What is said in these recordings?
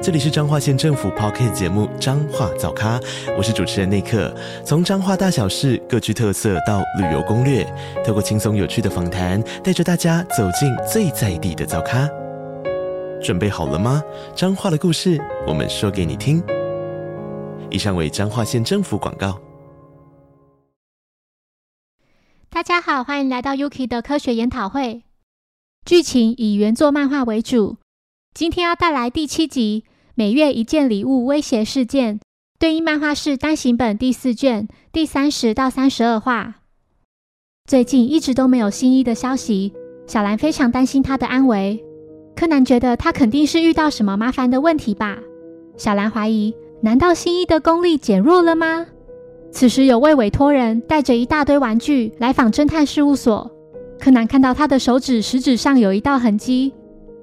这里是彰化县政府 p o c k t 节目《彰化早咖》，我是主持人内克。从彰化大小事各具特色到旅游攻略，透过轻松有趣的访谈，带着大家走进最在地的早咖。准备好了吗？彰化的故事，我们说给你听。以上为彰化县政府广告。大家好，欢迎来到 Yuki 的科学研讨会。剧情以原作漫画为主，今天要带来第七集。每月一件礼物威胁事件，对应漫画是单行本第四卷第三十到三十二话。最近一直都没有新一的消息，小兰非常担心他的安危。柯南觉得他肯定是遇到什么麻烦的问题吧。小兰怀疑，难道新一的功力减弱了吗？此时有位委托人带着一大堆玩具来访侦探事务所，柯南看到他的手指食指上有一道痕迹。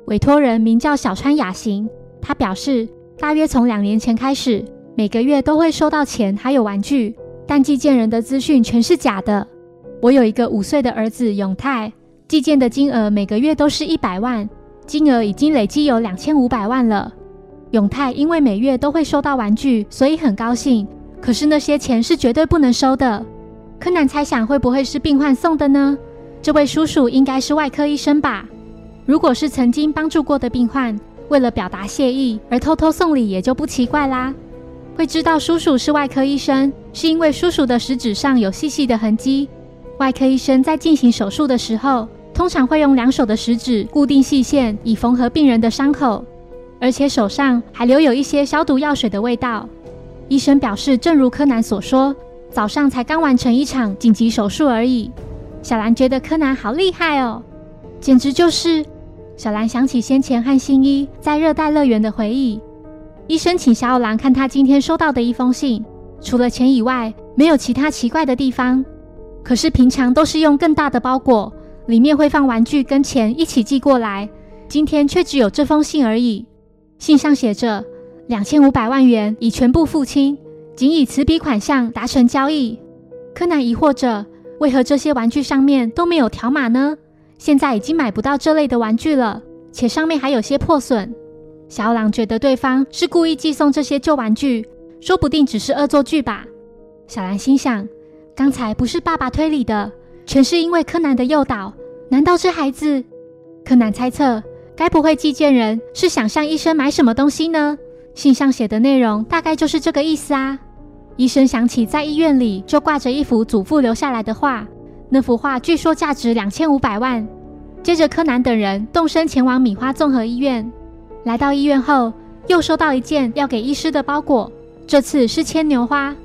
委托人名叫小川雅行。他表示，大约从两年前开始，每个月都会收到钱还有玩具，但寄件人的资讯全是假的。我有一个五岁的儿子永泰，寄件的金额每个月都是一百万，金额已经累积有两千五百万了。永泰因为每月都会收到玩具，所以很高兴。可是那些钱是绝对不能收的。柯南猜想，会不会是病患送的呢？这位叔叔应该是外科医生吧？如果是曾经帮助过的病患。为了表达谢意而偷偷送礼也就不奇怪啦。会知道叔叔是外科医生，是因为叔叔的食指上有细细的痕迹。外科医生在进行手术的时候，通常会用两手的食指固定细线，以缝合病人的伤口，而且手上还留有一些消毒药水的味道。医生表示，正如柯南所说，早上才刚完成一场紧急手术而已。小兰觉得柯南好厉害哦，简直就是。小兰想起先前和新一在热带乐园的回忆。医生请小五郎看他今天收到的一封信，除了钱以外，没有其他奇怪的地方。可是平常都是用更大的包裹，里面会放玩具跟钱一起寄过来，今天却只有这封信而已。信上写着两千五百万元已全部付清，仅以此笔款项达成交易。柯南疑惑着，为何这些玩具上面都没有条码呢？现在已经买不到这类的玩具了，且上面还有些破损。小狼觉得对方是故意寄送这些旧玩具，说不定只是恶作剧吧。小兰心想，刚才不是爸爸推理的，全是因为柯南的诱导。难道这孩子？柯南猜测，该不会寄件人是想向医生买什么东西呢？信上写的内容大概就是这个意思啊。医生想起在医院里就挂着一幅祖父留下来的画。那幅画据说价值两千五百万。接着，柯南等人动身前往米花综合医院。来到医院后，又收到一件要给医师的包裹，这次是牵牛花。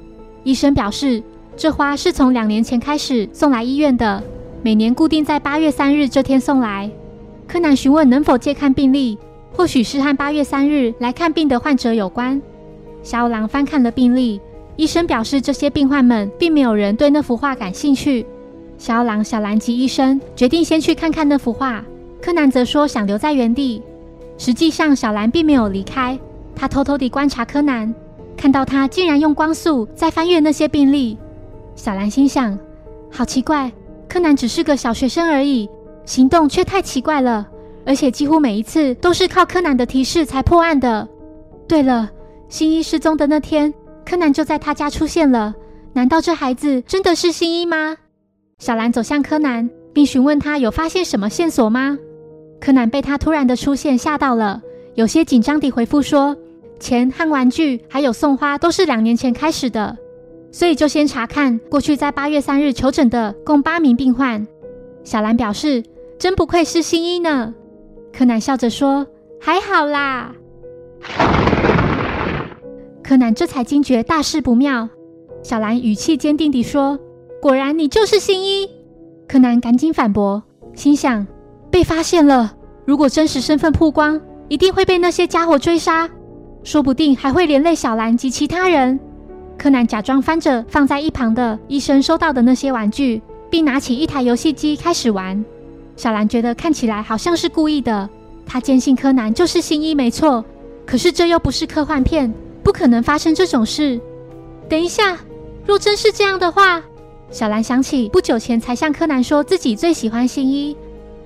医生表示，这花是从两年前开始送来医院的，每年固定在八月三日这天送来。柯南询问能否借看病历，或许是和八月三日来看病的患者有关。小五郎翻看了病历，医生表示，这些病患们并没有人对那幅画感兴趣。小狼、小兰及医生决定先去看看那幅画。柯南则说想留在原地。实际上，小兰并没有离开，他偷偷地观察柯南，看到他竟然用光速在翻阅那些病历。小兰心想：好奇怪，柯南只是个小学生而已，行动却太奇怪了，而且几乎每一次都是靠柯南的提示才破案的。对了，新一失踪的那天，柯南就在他家出现了。难道这孩子真的是新一吗？小兰走向柯南，并询问他有发现什么线索吗？柯南被他突然的出现吓到了，有些紧张地回复说：“钱和玩具还有送花都是两年前开始的，所以就先查看过去在八月三日求诊的共八名病患。”小兰表示：“真不愧是新一呢。”柯南笑着说：“还好啦。”柯南这才惊觉大事不妙。小兰语气坚定地说。果然，你就是新一。柯南赶紧反驳，心想被发现了。如果真实身份曝光，一定会被那些家伙追杀，说不定还会连累小兰及其他人。柯南假装翻着放在一旁的医生收到的那些玩具，并拿起一台游戏机开始玩。小兰觉得看起来好像是故意的。她坚信柯南就是新一没错，可是这又不是科幻片，不可能发生这种事。等一下，若真是这样的话，小兰想起不久前才向柯南说自己最喜欢新一。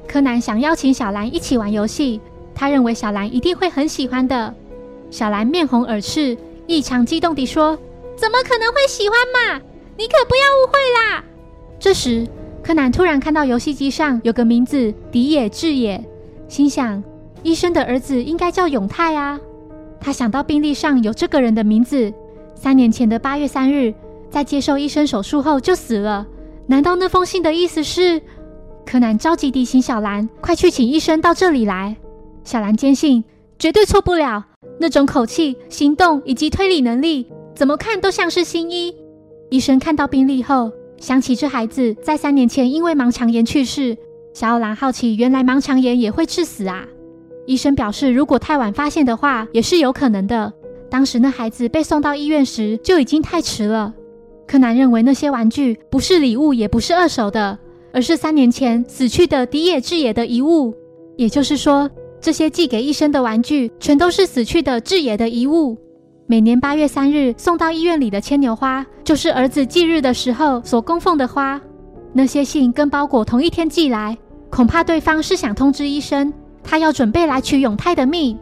柯南想邀请小兰一起玩游戏，他认为小兰一定会很喜欢的。小兰面红耳赤，异常激动地说：“怎么可能会喜欢嘛？你可不要误会啦！”这时，柯南突然看到游戏机上有个名字“迪野智也”，心想：医生的儿子应该叫永泰啊。他想到病历上有这个人的名字，三年前的八月三日，在接受医生手术后就死了。难道那封信的意思是？柯南着急地请小兰快去请医生到这里来。小兰坚信绝对错不了，那种口气、行动以及推理能力，怎么看都像是新一。医生看到病历后，想起这孩子在三年前因为盲肠炎去世。小兰好奇，原来盲肠炎也会致死啊！医生表示，如果太晚发现的话，也是有可能的。当时那孩子被送到医院时就已经太迟了。柯南认为那些玩具不是礼物，也不是二手的。而是三年前死去的迪野智也的遗物，也就是说，这些寄给医生的玩具全都是死去的智也的遗物。每年八月三日送到医院里的牵牛花，就是儿子忌日的时候所供奉的花。那些信跟包裹同一天寄来，恐怕对方是想通知医生，他要准备来取永泰的命。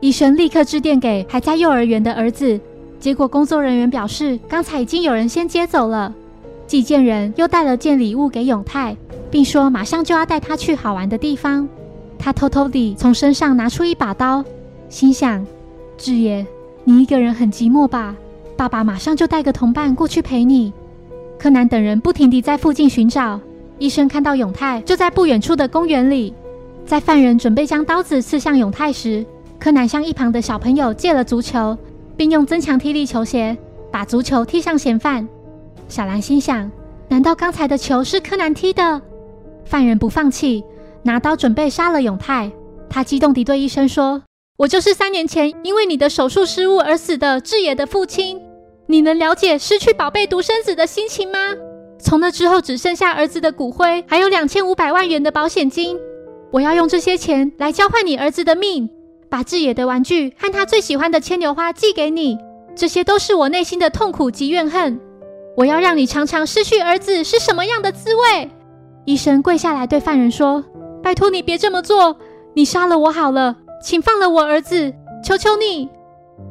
医生立刻致电给还在幼儿园的儿子，结果工作人员表示，刚才已经有人先接走了。寄件人又带了件礼物给永泰，并说马上就要带他去好玩的地方。他偷偷地从身上拿出一把刀，心想：志野，你一个人很寂寞吧？爸爸马上就带个同伴过去陪你。柯南等人不停地在附近寻找。医生看到永泰就在不远处的公园里。在犯人准备将刀子刺向永泰时，柯南向一旁的小朋友借了足球，并用增强踢力球鞋把足球踢向嫌犯。小兰心想：难道刚才的球是柯南踢的？犯人不放弃，拿刀准备杀了永泰。他激动地对医生说：“我就是三年前因为你的手术失误而死的志野的父亲。你能了解失去宝贝独生子的心情吗？从那之后，只剩下儿子的骨灰，还有两千五百万元的保险金。我要用这些钱来交换你儿子的命，把志野的玩具和他最喜欢的牵牛花寄给你。这些都是我内心的痛苦及怨恨。”我要让你尝尝失去儿子是什么样的滋味。医生跪下来对犯人说：“拜托你别这么做，你杀了我好了，请放了我儿子，求求你。”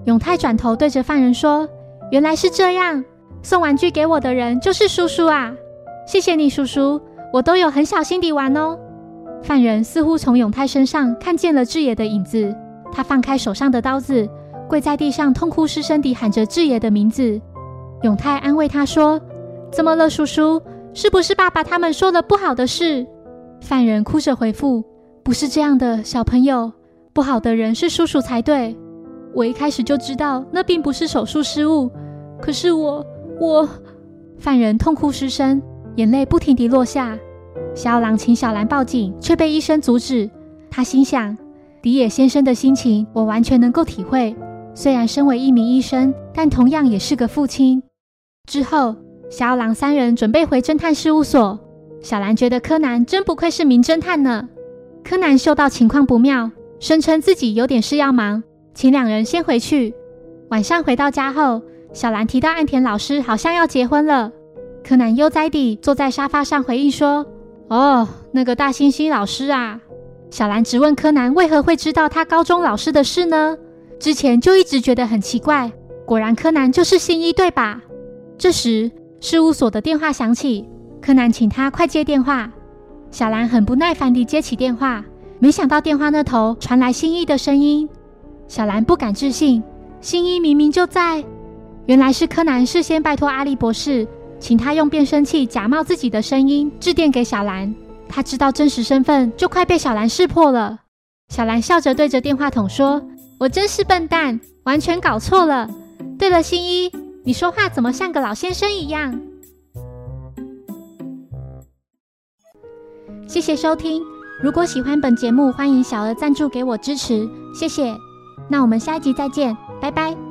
永泰转头对着犯人说：“原来是这样，送玩具给我的人就是叔叔啊！谢谢你，叔叔，我都有很小心地玩哦。”犯人似乎从永泰身上看见了志野的影子，他放开手上的刀子，跪在地上，痛哭失声地喊着志野的名字。永泰安慰他说：“怎么了，叔叔？是不是爸爸他们说了不好的事？”犯人哭着回复：“不是这样的，小朋友，不好的人是叔叔才对。我一开始就知道那并不是手术失误，可是我……我……”犯人痛哭失声，眼泪不停地落下。小狼请小兰报警，却被医生阻止。他心想：“迪野先生的心情，我完全能够体会。虽然身为一名医生，但同样也是个父亲。”之后，小狼三人准备回侦探事务所。小兰觉得柯南真不愧是名侦探呢。柯南嗅到情况不妙，声称自己有点事要忙，请两人先回去。晚上回到家后，小兰提到岸田老师好像要结婚了。柯南悠哉地坐在沙发上回应说：“哦，那个大猩猩老师啊。”小兰直问柯南为何会知道他高中老师的事呢？之前就一直觉得很奇怪。果然，柯南就是新一，对吧？这时，事务所的电话响起，柯南请他快接电话。小兰很不耐烦地接起电话，没想到电话那头传来新一的声音。小兰不敢置信，新一明明就在。原来是柯南事先拜托阿笠博士，请他用变声器假冒自己的声音致电给小兰。他知道真实身份，就快被小兰识破了。小兰笑着对着电话筒说：“我真是笨蛋，完全搞错了。对了，新一。”你说话怎么像个老先生一样？谢谢收听。如果喜欢本节目，欢迎小额赞助给我支持，谢谢。那我们下一集再见，拜拜。